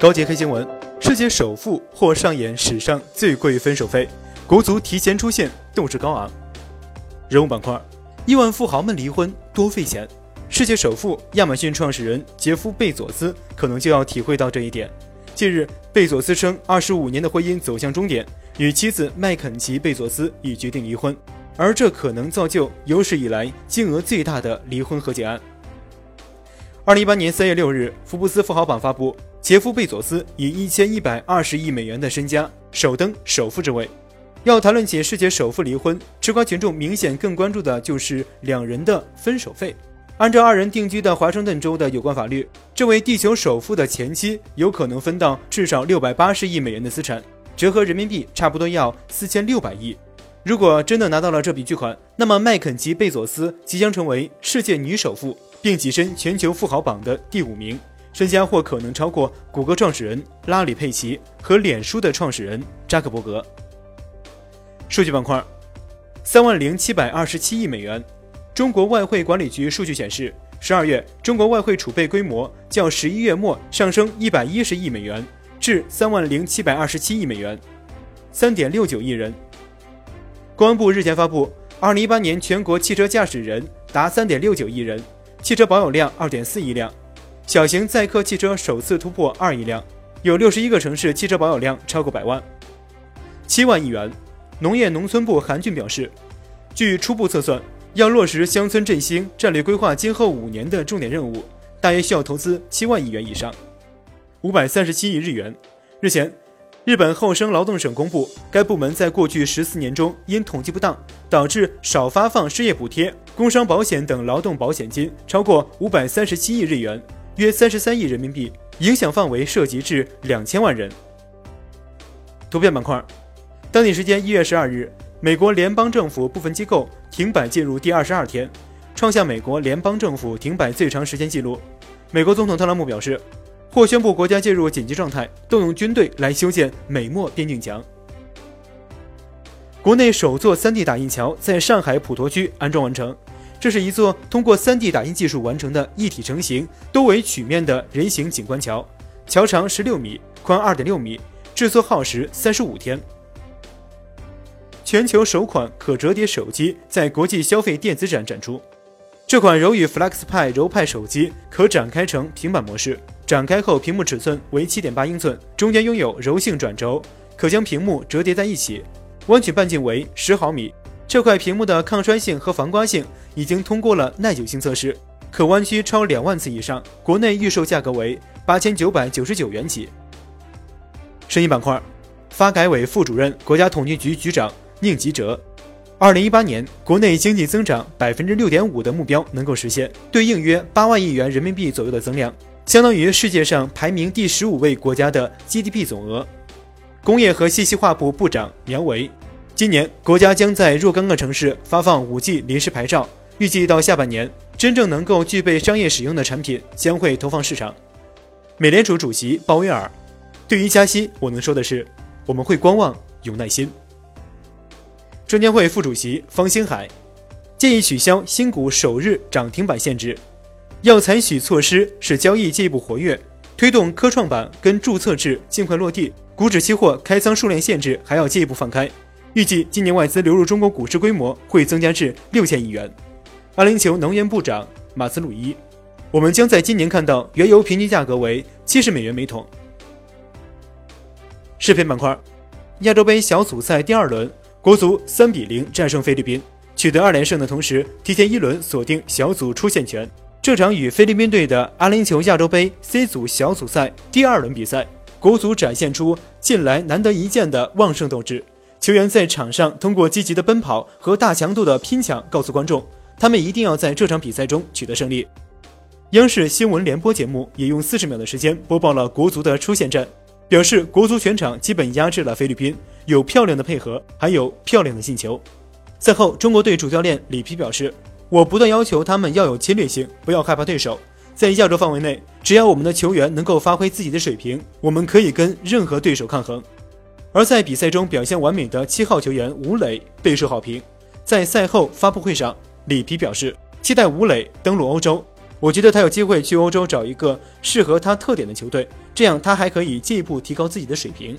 高阶黑新闻：世界首富或上演史上最贵分手费，国足提前出现，斗志高昂。人物板块：亿万富豪们离婚多费钱。世界首富亚马逊创始人杰夫·贝佐斯可能就要体会到这一点。近日，贝佐斯称，二十五年的婚姻走向终点，与妻子麦肯齐·贝佐斯已决定离婚，而这可能造就有史以来金额最大的离婚和解案。二零一八年三月六日，福布斯富豪榜发布。杰夫·贝佐斯以一千一百二十亿美元的身家首登首富之位。要谈论起世界首富离婚，吃瓜群众明显更关注的就是两人的分手费。按照二人定居的华盛顿州的有关法律，这位地球首富的前妻有可能分到至少六百八十亿美元的资产，折合人民币差不多要四千六百亿。如果真的拿到了这笔巨款，那么麦肯齐·贝佐斯即将成为世界女首富，并跻身全球富豪榜的第五名。身家或可能超过谷歌创始人拉里·佩奇和脸书的创始人扎克伯格。数据板块，三万零七百二十七亿美元。中国外汇管理局数据显示，十二月中国外汇储备规模较十一月末上升一百一十亿美元，至三万零七百二十七亿美元，三点六九亿人。公安部日前发布，二零一八年全国汽车驾驶人达三点六九亿人，汽车保有量二点四亿辆。小型载客汽车首次突破二亿辆，有六十一个城市汽车保有量超过百万。七万亿元，农业农村部韩俊表示，据初步测算，要落实乡村振兴战略规划今后五年的重点任务，大约需要投资七万亿元以上。五百三十七亿日元。日前，日本厚生劳动省公布，该部门在过去十四年中因统计不当导致少发放失业补贴、工伤保险等劳动保险金超过五百三十七亿日元。约三十三亿人民币，影响范围涉及至两千万人。图片板块，当地时间一月十二日，美国联邦政府部分机构停摆进入第二十二天，创下美国联邦政府停摆最长时间记录。美国总统特朗普表示，或宣布国家进入紧急状态，动用军队来修建美墨边境墙。国内首座 3D 打印桥在上海普陀区安装完成。这是一座通过 3D 打印技术完成的一体成型、多维曲面的人形景观桥，桥长16米，宽2.6米，制作耗时35天。全球首款可折叠手机在国际消费电子展展出，这款柔宇 FlexPai 柔派手机可展开成平板模式，展开后屏幕尺寸为7.8英寸，中间拥有柔性转轴，可将屏幕折叠在一起，弯曲半径为10毫米。这块屏幕的抗摔性和防刮性已经通过了耐久性测试，可弯曲超两万次以上。国内预售价格为八千九百九十九元起。生意板块，发改委副主任、国家统计局局长宁吉喆，二零一八年国内经济增长百分之六点五的目标能够实现，对应约八万亿元人民币左右的增量，相当于世界上排名第十五位国家的 GDP 总额。工业和信息化部部长苗圩。今年，国家将在若干个城市发放 5G 临时牌照，预计到下半年，真正能够具备商业使用的产品将会投放市场。美联储主席鲍威尔对于加息，我能说的是，我们会观望，有耐心。证监会副主席方星海建议取消新股首日涨停板限制，要采取措施使交易进一步活跃，推动科创板跟注册制尽快落地，股指期货开仓数量限制还要进一步放开。预计今年外资流入中国股市规模会增加至六千亿元。阿联酋能源部长马斯鲁伊，我们将在今年看到原油平均价格为七十美元每桶。视频板块，亚洲杯小组赛第二轮，国足三比零战胜菲律宾，取得二连胜的同时，提前一轮锁定小组出线权。这场与菲律宾队的阿联酋亚洲杯 C 组小组赛第二轮比赛，国足展现出近来难得一见的旺盛斗志。球员在场上通过积极的奔跑和大强度的拼抢，告诉观众，他们一定要在这场比赛中取得胜利。央视新闻联播节目也用四十秒的时间播报了国足的出线战，表示国足全场基本压制了菲律宾，有漂亮的配合，还有漂亮的进球。赛后，中国队主教练里皮表示：“我不断要求他们要有侵略性，不要害怕对手。在亚洲范围内，只要我们的球员能够发挥自己的水平，我们可以跟任何对手抗衡。”而在比赛中表现完美的七号球员吴磊备受好评。在赛后发布会上，里皮表示期待吴磊登陆欧洲，我觉得他有机会去欧洲找一个适合他特点的球队，这样他还可以进一步提高自己的水平。